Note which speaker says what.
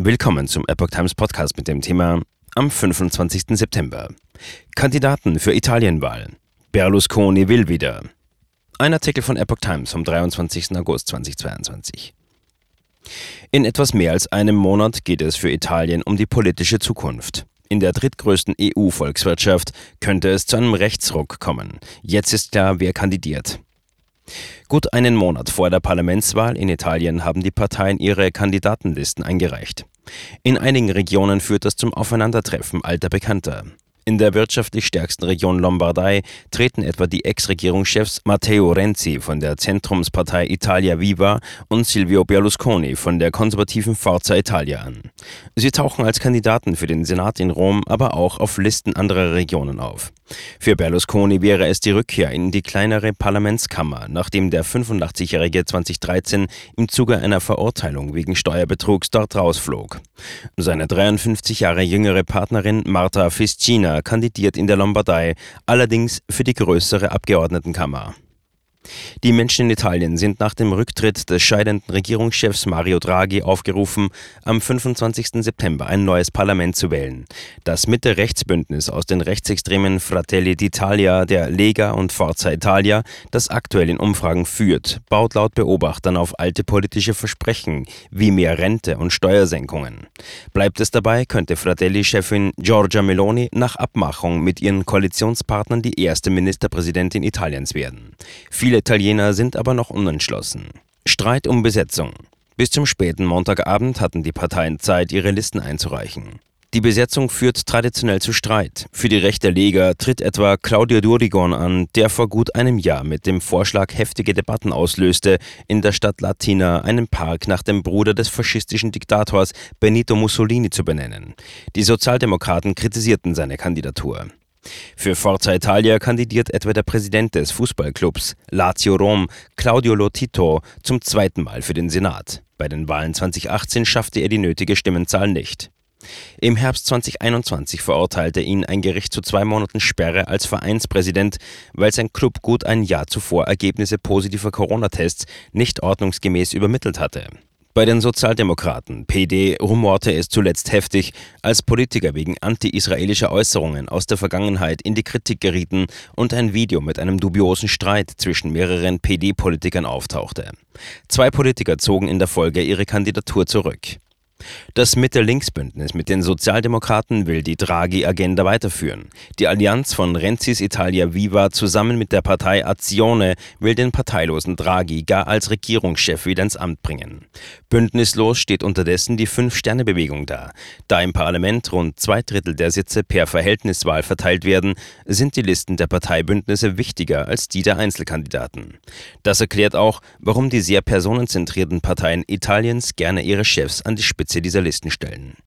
Speaker 1: Willkommen zum Epoch Times Podcast mit dem Thema am 25. September. Kandidaten für Italienwahl. Berlusconi will wieder. Ein Artikel von Epoch Times vom 23. August 2022. In etwas mehr als einem Monat geht es für Italien um die politische Zukunft. In der drittgrößten EU-Volkswirtschaft könnte es zu einem Rechtsruck kommen. Jetzt ist klar, wer kandidiert. Gut einen Monat vor der Parlamentswahl in Italien haben die Parteien ihre Kandidatenlisten eingereicht. In einigen Regionen führt das zum Aufeinandertreffen alter Bekannter. In der wirtschaftlich stärksten Region Lombardei treten etwa die Ex-Regierungschefs Matteo Renzi von der Zentrumspartei Italia Viva und Silvio Berlusconi von der konservativen Forza Italia an. Sie tauchen als Kandidaten für den Senat in Rom, aber auch auf Listen anderer Regionen auf. Für Berlusconi wäre es die Rückkehr in die kleinere Parlamentskammer, nachdem der 85-Jährige 2013 im Zuge einer Verurteilung wegen Steuerbetrugs dort rausflog. Seine 53 Jahre jüngere Partnerin Marta Fiscina kandidiert in der Lombardei, allerdings für die größere Abgeordnetenkammer. Die Menschen in Italien sind nach dem Rücktritt des scheidenden Regierungschefs Mario Draghi aufgerufen, am 25. September ein neues Parlament zu wählen. Das Mitte-Rechtsbündnis aus den rechtsextremen Fratelli d'Italia, der Lega und Forza Italia, das aktuell in Umfragen führt, baut laut Beobachtern auf alte politische Versprechen wie mehr Rente und Steuersenkungen. Bleibt es dabei, könnte Fratelli-Chefin Giorgia Meloni nach Abmachung mit ihren Koalitionspartnern die erste Ministerpräsidentin Italiens werden. Viele Italiener sind aber noch unentschlossen. Streit um Besetzung. Bis zum späten Montagabend hatten die Parteien Zeit, ihre Listen einzureichen. Die Besetzung führt traditionell zu Streit. Für die rechte Lega tritt etwa Claudio Durigon an, der vor gut einem Jahr mit dem Vorschlag heftige Debatten auslöste, in der Stadt Latina einen Park nach dem Bruder des faschistischen Diktators Benito Mussolini zu benennen. Die Sozialdemokraten kritisierten seine Kandidatur. Für Forza Italia kandidiert etwa der Präsident des Fußballclubs Lazio Rom, Claudio Lotito, zum zweiten Mal für den Senat. Bei den Wahlen 2018 schaffte er die nötige Stimmenzahl nicht. Im Herbst 2021 verurteilte ihn ein Gericht zu zwei Monaten Sperre als Vereinspräsident, weil sein Club gut ein Jahr zuvor Ergebnisse positiver Corona-Tests nicht ordnungsgemäß übermittelt hatte. Bei den Sozialdemokraten PD rumorte es zuletzt heftig, als Politiker wegen anti-israelischer Äußerungen aus der Vergangenheit in die Kritik gerieten und ein Video mit einem dubiosen Streit zwischen mehreren PD-Politikern auftauchte. Zwei Politiker zogen in der Folge ihre Kandidatur zurück. Das Mitte-Links-Bündnis mit den Sozialdemokraten will die Draghi-Agenda weiterführen. Die Allianz von Renzis Italia Viva zusammen mit der Partei Azione will den parteilosen Draghi gar als Regierungschef wieder ins Amt bringen. Bündnislos steht unterdessen die Fünf-Sterne-Bewegung da. Da im Parlament rund zwei Drittel der Sitze per Verhältniswahl verteilt werden, sind die Listen der Parteibündnisse wichtiger als die der Einzelkandidaten. Das erklärt auch, warum die sehr personenzentrierten Parteien Italiens gerne ihre Chefs an die Spitze dieser Listen stellen.